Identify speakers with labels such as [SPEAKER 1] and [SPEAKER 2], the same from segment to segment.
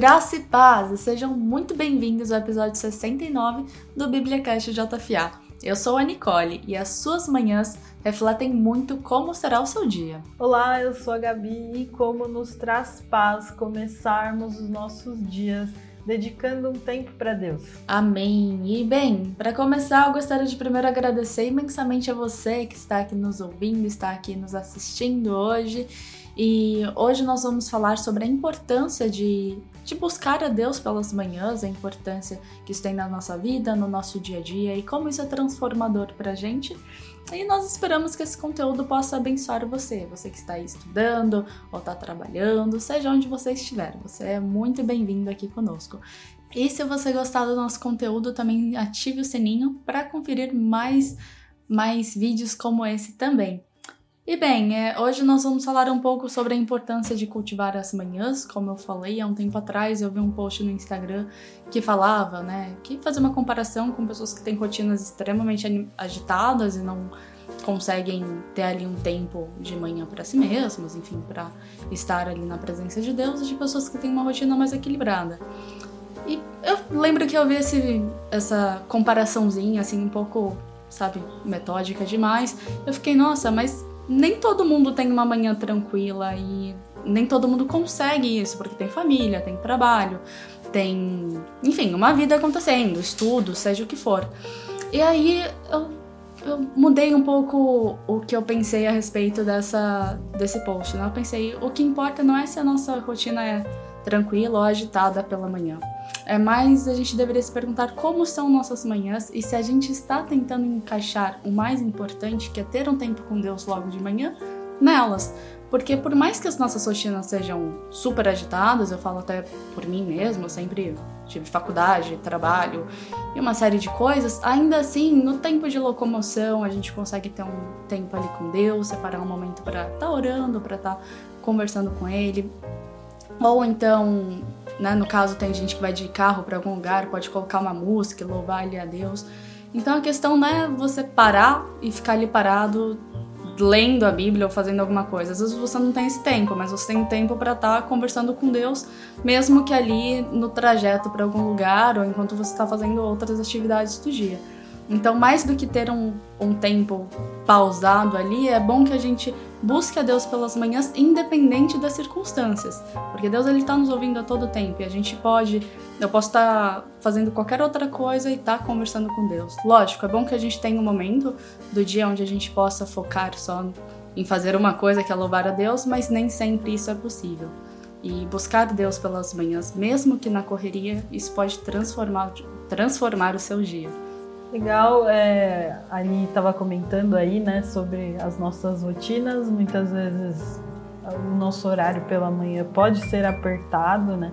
[SPEAKER 1] Graça e paz, sejam muito bem-vindos ao episódio 69 do BíbliaCast JFA. Eu sou a Nicole e as suas manhãs refletem muito como será o seu dia.
[SPEAKER 2] Olá, eu sou a Gabi e como nos traz paz começarmos os nossos dias dedicando um tempo para Deus.
[SPEAKER 1] Amém. E bem, para começar, eu gostaria de primeiro agradecer imensamente a você que está aqui nos ouvindo, está aqui nos assistindo hoje. E hoje nós vamos falar sobre a importância de, de buscar a Deus pelas manhãs, a importância que isso tem na nossa vida, no nosso dia a dia e como isso é transformador para a gente. E nós esperamos que esse conteúdo possa abençoar você, você que está aí estudando ou está trabalhando, seja onde você estiver. Você é muito bem-vindo aqui conosco. E se você gostar do nosso conteúdo, também ative o sininho para conferir mais, mais vídeos como esse também. E bem, é, hoje nós vamos falar um pouco sobre a importância de cultivar as manhãs. Como eu falei há um tempo atrás, eu vi um post no Instagram que falava, né, que fazia uma comparação com pessoas que têm rotinas extremamente agitadas e não conseguem ter ali um tempo de manhã para si mesmas, enfim, para estar ali na presença de Deus, e de pessoas que têm uma rotina mais equilibrada. E eu lembro que eu vi esse, essa comparaçãozinha, assim, um pouco, sabe, metódica demais. Eu fiquei, nossa, mas nem todo mundo tem uma manhã tranquila e nem todo mundo consegue isso, porque tem família, tem trabalho, tem, enfim, uma vida acontecendo, estudo, seja o que for. E aí eu, eu mudei um pouco o que eu pensei a respeito dessa, desse post. Né? Eu pensei, o que importa não é se a nossa rotina é tranquila ou agitada pela manhã. É mais a gente deveria se perguntar como são nossas manhãs e se a gente está tentando encaixar o mais importante, que é ter um tempo com Deus logo de manhã, nelas. Porque por mais que as nossas rotinas sejam super agitadas, eu falo até por mim mesma, sempre tive faculdade, trabalho e uma série de coisas, ainda assim, no tempo de locomoção, a gente consegue ter um tempo ali com Deus, separar um momento para estar tá orando, para estar tá conversando com Ele. Ou então, né, no caso, tem gente que vai de carro para algum lugar, pode colocar uma música, louvar ali a Deus. Então a questão não é você parar e ficar ali parado lendo a Bíblia ou fazendo alguma coisa. Às vezes você não tem esse tempo, mas você tem tempo para estar tá conversando com Deus, mesmo que ali no trajeto para algum lugar ou enquanto você está fazendo outras atividades do dia. Então, mais do que ter um, um tempo pausado ali, é bom que a gente busque a Deus pelas manhãs, independente das circunstâncias. Porque Deus ele está nos ouvindo a todo tempo e a gente pode, eu posso estar tá fazendo qualquer outra coisa e estar tá conversando com Deus. Lógico, é bom que a gente tenha um momento do dia onde a gente possa focar só em fazer uma coisa que é louvar a Deus, mas nem sempre isso é possível. E buscar Deus pelas manhãs, mesmo que na correria, isso pode transformar, transformar o seu dia.
[SPEAKER 2] Legal, é, a Ani estava comentando aí, né, sobre as nossas rotinas. Muitas vezes o nosso horário pela manhã pode ser apertado, né?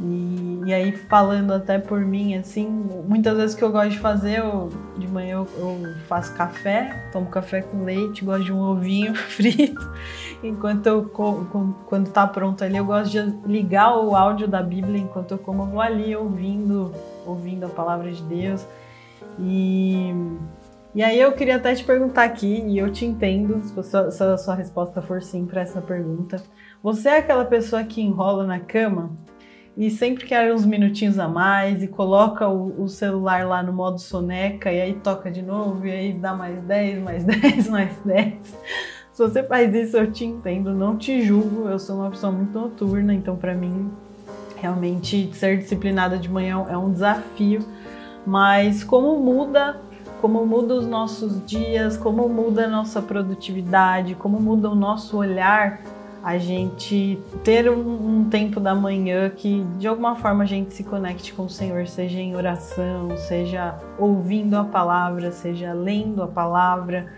[SPEAKER 2] E, e aí, falando até por mim, assim, muitas vezes que eu gosto de fazer, eu, de manhã eu, eu, faço café, tomo café com leite, gosto de um ovinho frito. Enquanto eu, quando tá pronto ali, eu gosto de ligar o áudio da Bíblia enquanto eu como, eu vou ali ouvindo, ouvindo a palavra de Deus. E, e aí eu queria até te perguntar aqui, e eu te entendo, se a, se a sua resposta for sim para essa pergunta. Você é aquela pessoa que enrola na cama e sempre quer uns minutinhos a mais e coloca o, o, celular lá no modo soneca e aí toca de novo e aí dá mais 10, mais 10, mais 10. Se você faz isso, eu te entendo, não te julgo. Eu sou uma pessoa muito noturna, então para mim realmente ser disciplinada de manhã é um desafio mas como muda, como muda os nossos dias, como muda a nossa produtividade, como muda o nosso olhar, a gente ter um, um tempo da manhã que de alguma forma a gente se conecte com o Senhor, seja em oração, seja ouvindo a palavra, seja lendo a palavra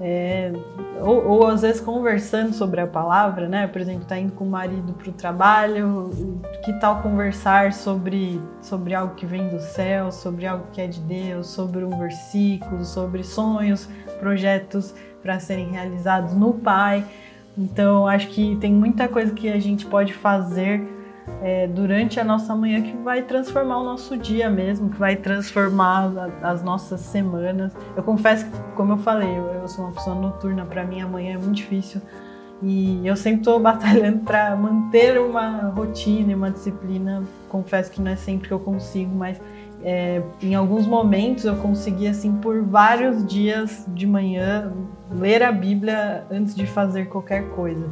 [SPEAKER 2] é, ou, ou, às vezes conversando sobre a palavra, né? Por exemplo, tá indo com o marido para o trabalho, que tal conversar sobre, sobre algo que vem do céu, sobre algo que é de Deus, sobre um versículo, sobre sonhos, projetos para serem realizados no Pai. Então, acho que tem muita coisa que a gente pode fazer é, durante a nossa manhã que vai transformar o nosso dia mesmo, que vai transformar as nossas semanas. Eu confesso que, como eu falei, eu, eu sou uma pessoa noturna, para mim amanhã é muito difícil. E eu sempre estou batalhando para manter uma rotina e uma disciplina. Confesso que não é sempre que eu consigo, mas é, em alguns momentos eu consegui, assim, por vários dias de manhã, ler a Bíblia antes de fazer qualquer coisa.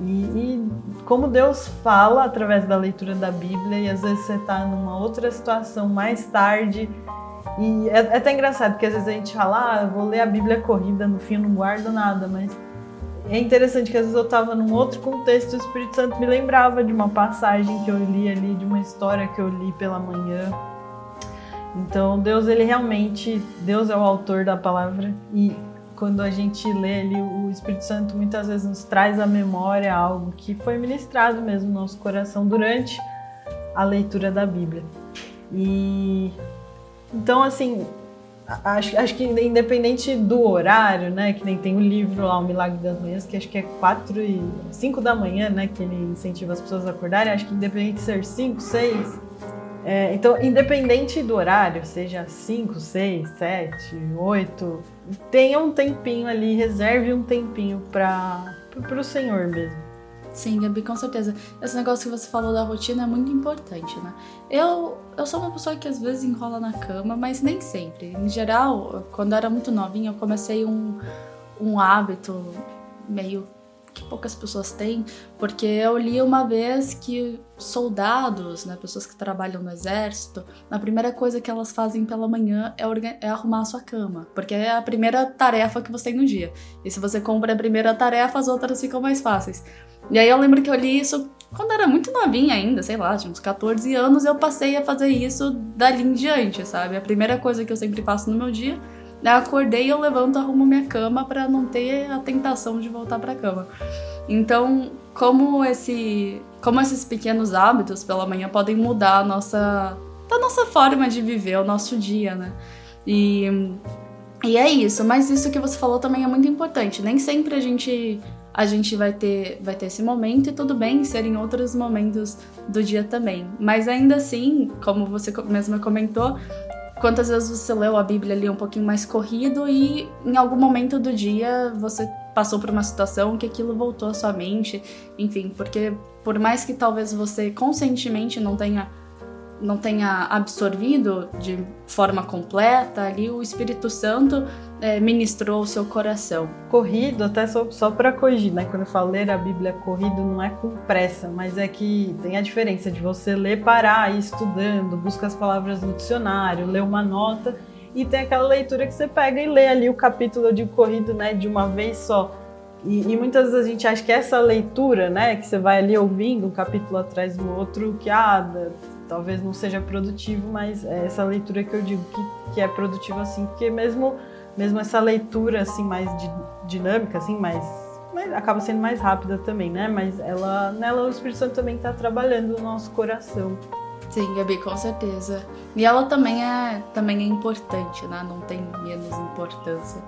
[SPEAKER 2] E, e, como Deus fala através da leitura da Bíblia, e às vezes você está numa outra situação mais tarde. E é, é, até engraçado, porque às vezes a gente fala, ah, vou ler a Bíblia corrida, no fim eu não guardo nada, mas é interessante que às vezes eu estava num outro contexto, o Espírito Santo me lembrava de uma passagem que eu li ali, de uma história que eu li pela manhã. Então Deus, ele realmente, Deus é o autor da palavra e quando a gente lê ali, o Espírito Santo muitas vezes nos traz à memória algo que foi ministrado mesmo no nosso coração durante a leitura da Bíblia. E então, assim, acho, acho que independente do horário, né, que nem tem o livro lá, O Milagre das Manhãs, que acho que é 4 e 5 da manhã, né, que ele incentiva as pessoas a acordarem, acho que independente de ser 5, 6, é, então, independente do horário, seja 5, 6, 7, 8, tenha um tempinho ali, reserve um tempinho para o Senhor mesmo.
[SPEAKER 1] Sim, Gabi, com certeza. Esse negócio que você falou da rotina é muito importante, né? Eu, eu sou uma pessoa que às vezes enrola na cama, mas nem sempre. Em geral, quando eu era muito novinha, eu comecei um, um hábito meio que poucas pessoas têm, porque eu li uma vez que soldados, né, pessoas que trabalham no exército, a primeira coisa que elas fazem pela manhã é, é, arrumar a sua cama, porque é a primeira tarefa que você tem no dia. E se você cumpre a primeira tarefa, as outras ficam mais fáceis. E aí eu lembro que eu li isso quando era muito novinha ainda, sei lá, tinha uns 14 anos, eu passei a fazer isso dali em diante, sabe? A primeira coisa que eu sempre faço no meu dia eu acordei, eu levanto, arrumo minha cama para não ter a tentação de voltar para cama. Então, como esse, como esses pequenos hábitos pela manhã podem mudar a nossa, a nossa forma de viver o nosso dia, né? E, e é isso. Mas isso que você falou também é muito importante. Nem sempre a gente a gente vai ter, vai ter esse momento e tudo bem ser em outros momentos do dia também. Mas ainda assim, como você mesma comentou, Quantas vezes você leu a Bíblia ali um pouquinho mais corrido e em algum momento do dia você passou por uma situação que aquilo voltou à sua mente, enfim, porque por mais que talvez você conscientemente não tenha não tenha absorvido de forma completa, ali o Espírito Santo é, ministrou o seu coração.
[SPEAKER 2] Corrido, até só, só para corrigir, né? Quando eu falo ler a Bíblia corrido, não é com pressa, mas é que tem a diferença de você ler, parar, ir estudando, busca as palavras no dicionário, ler uma nota, e tem aquela leitura que você pega e lê ali o capítulo de corrido, né, de uma vez só. E, e, muitas vezes a gente acha que essa leitura, né, que você vai ali ouvindo um capítulo atrás do outro, que ah, talvez não seja produtivo, mas é essa leitura que eu digo que, que é produtiva assim, porque mesmo mesmo essa leitura assim mais dinâmica, assim, mais, mais acaba sendo mais rápida também, né? Mas ela nela o Espírito Santo também está trabalhando no nosso coração.
[SPEAKER 1] Sim, Gabi, com certeza. E ela também é também é importante, né? Não tem menos importância.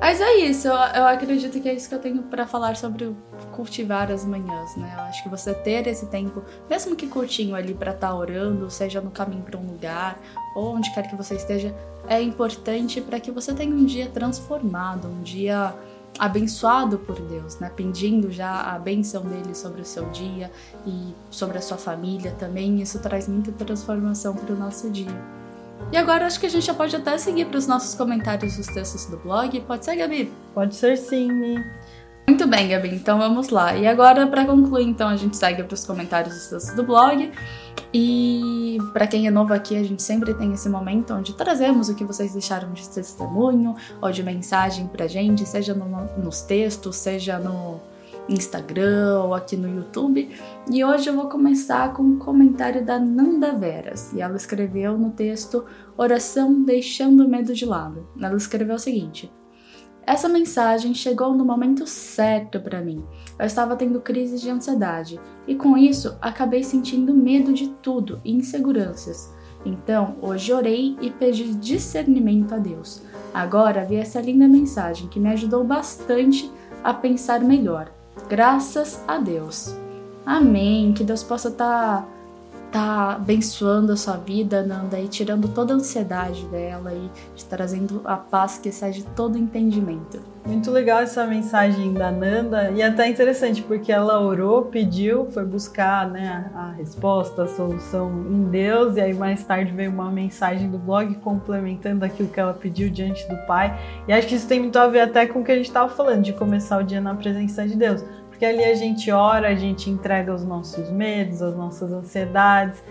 [SPEAKER 1] Mas é isso, eu, eu acredito que é isso que eu tenho para falar sobre cultivar as manhãs, né? Eu acho que você ter esse tempo, mesmo que curtinho ali para estar tá orando, seja no caminho para um lugar, ou onde quer que você esteja, é importante para que você tenha um dia transformado, um dia abençoado por Deus, né? Pedindo já a benção dele sobre o seu dia e sobre a sua família também. Isso traz muita transformação para o nosso dia. E agora acho que a gente já pode até seguir para os nossos comentários dos textos do blog. Pode ser, Gabi?
[SPEAKER 2] Pode ser sim.
[SPEAKER 1] Muito bem, Gabi. Então vamos lá. E agora, para concluir, então a gente segue para os comentários dos textos do blog. E para quem é novo aqui, a gente sempre tem esse momento onde trazemos o que vocês deixaram de testemunho ou de mensagem pra gente, seja no, nos textos, seja no Instagram ou aqui no YouTube. E hoje eu vou começar com um comentário da Nanda Veras. E ela escreveu no texto Oração Deixando o Medo de Lado. Ela escreveu o seguinte: Essa mensagem chegou no momento certo para mim. Eu estava tendo crises de ansiedade e com isso acabei sentindo medo de tudo e inseguranças. Então, hoje orei e pedi discernimento a Deus. Agora vi essa linda mensagem que me ajudou bastante a pensar melhor. Graças a Deus. Amém. Que Deus possa estar tá tá abençoando a sua vida, Nanda, e tirando toda a ansiedade dela e te trazendo a paz que excede todo entendimento.
[SPEAKER 2] Muito legal essa mensagem da Nanda e até interessante porque ela orou, pediu, foi buscar né, a resposta, a solução em Deus e aí mais tarde veio uma mensagem do blog complementando aquilo que ela pediu diante do Pai e acho que isso tem muito a ver até com o que a gente estava falando de começar o dia na presença de Deus porque ali a gente ora, a gente entrega os nossos medos, as nossas ansiedades.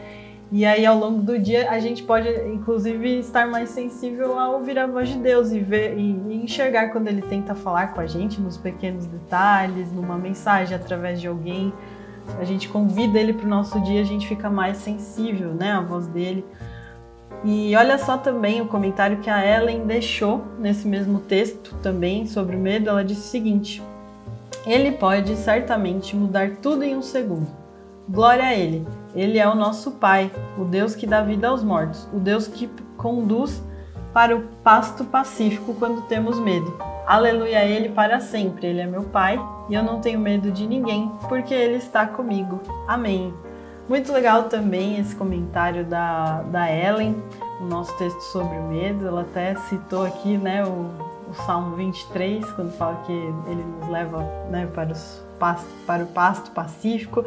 [SPEAKER 2] E aí, ao longo do dia, a gente pode, inclusive, estar mais sensível a ouvir a voz de Deus e ver e, e enxergar quando Ele tenta falar com a gente nos pequenos detalhes, numa mensagem através de alguém. A gente convida Ele para o nosso dia, a gente fica mais sensível, né, à voz dele. E olha só também o comentário que a Ellen deixou nesse mesmo texto também sobre o medo. Ela disse o seguinte: ele pode certamente mudar tudo em um segundo. Glória a Ele! Ele é o nosso Pai, o Deus que dá vida aos mortos, o Deus que conduz para o pasto pacífico quando temos medo. Aleluia a Ele para sempre. Ele é meu Pai e eu não tenho medo de ninguém, porque Ele está comigo. Amém. Muito legal também esse comentário da, da Ellen, o nosso texto sobre o medo. Ela até citou aqui né, o, o Salmo 23, quando fala que ele nos leva né, para, os, para o pasto pacífico.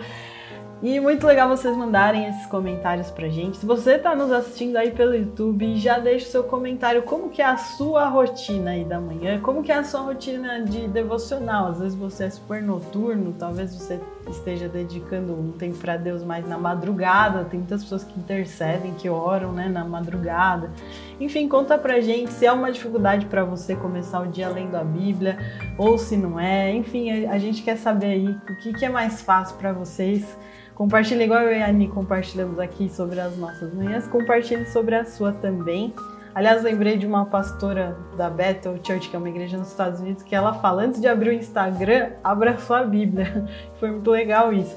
[SPEAKER 2] E muito legal vocês mandarem esses comentários pra gente. Se você está nos assistindo aí pelo YouTube, já deixa o seu comentário como que é a sua rotina aí da manhã, como que é a sua rotina de devocional. Às vezes você é super noturno, talvez você esteja dedicando um tempo para Deus mais na madrugada. Tem muitas pessoas que intercedem, que oram, né, na madrugada. Enfim, conta pra gente se é uma dificuldade para você começar o dia lendo a Bíblia ou se não é. Enfim, a gente quer saber aí o que, que é mais fácil para vocês Compartilhe igual eu e a Ani compartilhamos aqui sobre as nossas manhãs, compartilhe sobre a sua também. Aliás, lembrei de uma pastora da Bethel Church, que é uma igreja nos Estados Unidos, que ela fala antes de abrir o Instagram, abra sua Bíblia. Foi muito legal isso.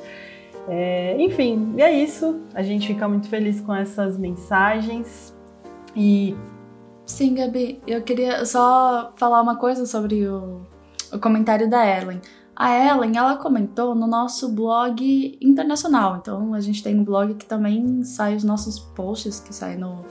[SPEAKER 2] É, enfim, e é isso. A gente fica muito feliz com essas mensagens. E.
[SPEAKER 1] Sim, Gabi, eu queria só falar uma coisa sobre o, o comentário da Ellen. A Ellen, ela comentou no nosso blog internacional. Então, a gente tem um blog que também sai os nossos posts, que saem no,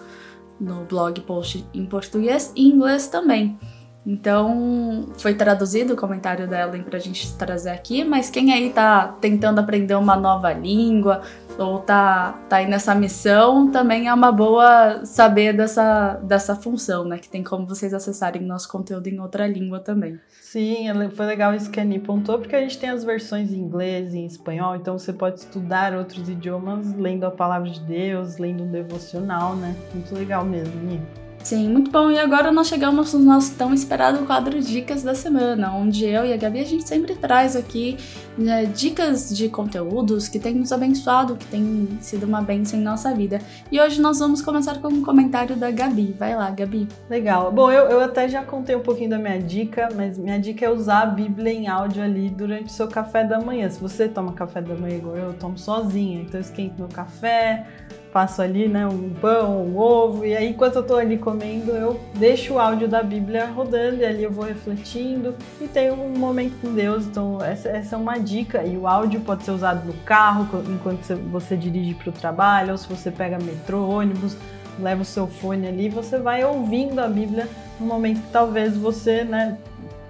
[SPEAKER 1] no blog post em português e inglês também. Então, foi traduzido o comentário da Ellen pra gente trazer aqui, mas quem aí tá tentando aprender uma nova língua ou tá, tá aí nessa missão, também é uma boa saber dessa, dessa função, né? Que tem como vocês acessarem nosso conteúdo em outra língua também.
[SPEAKER 2] Sim, foi legal isso que a Ani pontuou, porque a gente tem as versões em inglês e em espanhol, então você pode estudar outros idiomas lendo a palavra de Deus, lendo um devocional, né? Muito legal mesmo, Ani.
[SPEAKER 1] Sim, muito bom. E agora nós chegamos no nosso tão esperado quadro Dicas da Semana, onde eu e a Gabi a gente sempre traz aqui né, dicas de conteúdos que têm nos abençoado, que têm sido uma bênção em nossa vida. E hoje nós vamos começar com um comentário da Gabi. Vai lá, Gabi.
[SPEAKER 2] Legal. Bom, eu, eu até já contei um pouquinho da minha dica, mas minha dica é usar a Bíblia em áudio ali durante o seu café da manhã. Se você toma café da manhã igual eu, eu tomo sozinha, então eu esquento meu café faço ali, né, um pão, um ovo, e aí enquanto eu tô ali comendo, eu deixo o áudio da Bíblia rodando e ali eu vou refletindo e tenho um momento com Deus. Então, essa, essa é uma dica. E o áudio pode ser usado no carro, enquanto você dirige para o trabalho, ou se você pega metrô, ônibus, leva o seu fone ali, você vai ouvindo a Bíblia no momento que talvez você, né,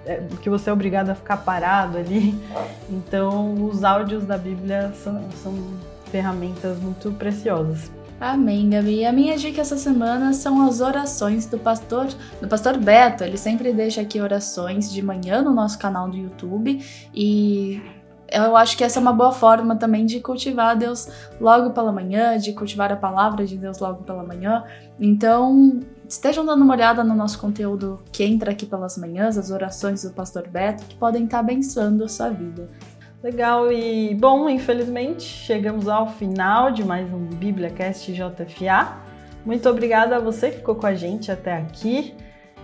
[SPEAKER 2] é, que você é obrigado a ficar parado ali. Então, os áudios da Bíblia são, são ferramentas muito preciosas.
[SPEAKER 1] Amém, Gabi. A minha dica essa semana são as orações do pastor, do pastor Beto. Ele sempre deixa aqui orações de manhã no nosso canal do YouTube e eu acho que essa é uma boa forma também de cultivar Deus logo pela manhã, de cultivar a palavra de Deus logo pela manhã. Então, estejam dando uma olhada no nosso conteúdo que entra aqui pelas manhãs, as orações do pastor Beto, que podem estar abençoando a sua vida.
[SPEAKER 2] Legal, e bom, infelizmente chegamos ao final de mais um BíbliaCast JFA. Muito obrigada a você que ficou com a gente até aqui.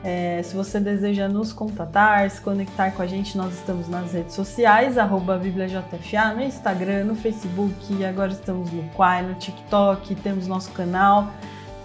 [SPEAKER 2] É, se você deseja nos contatar, se conectar com a gente, nós estamos nas redes sociais, arroba BíbliaJFA, no Instagram, no Facebook, agora estamos no Quai, no TikTok, temos nosso canal.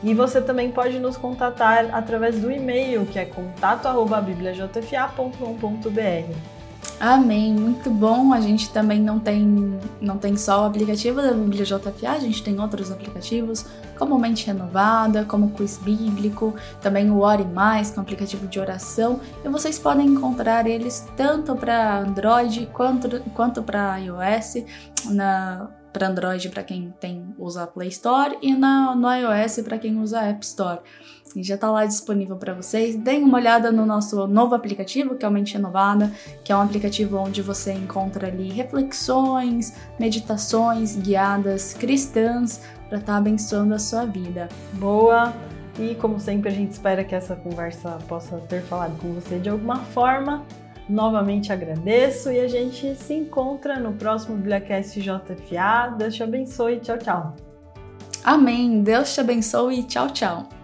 [SPEAKER 2] E você também pode nos contatar através do e-mail, que é contato@bibliajfa.com.br.
[SPEAKER 1] Amém, muito bom. A gente também não tem, não tem só o aplicativo da Bíblia JFA, a gente tem outros aplicativos, como Mente Renovada, como Quiz Bíblico, também o Ore Mais, que é um aplicativo de oração, e vocês podem encontrar eles tanto para Android quanto, quanto para iOS, na para Android para quem tem usa a Play Store e na, no iOS para quem usa a App Store. E já está lá disponível para vocês. Deem uma olhada no nosso novo aplicativo, que é o Mente Renovada, que é um aplicativo onde você encontra ali reflexões, meditações guiadas cristãs para estar tá abençoando a sua vida.
[SPEAKER 2] Boa! E como sempre, a gente espera que essa conversa possa ter falado com você de alguma forma. Novamente agradeço e a gente se encontra no próximo BibliaCast JFA. Deus te abençoe. Tchau, tchau.
[SPEAKER 1] Amém. Deus te abençoe. Tchau, tchau.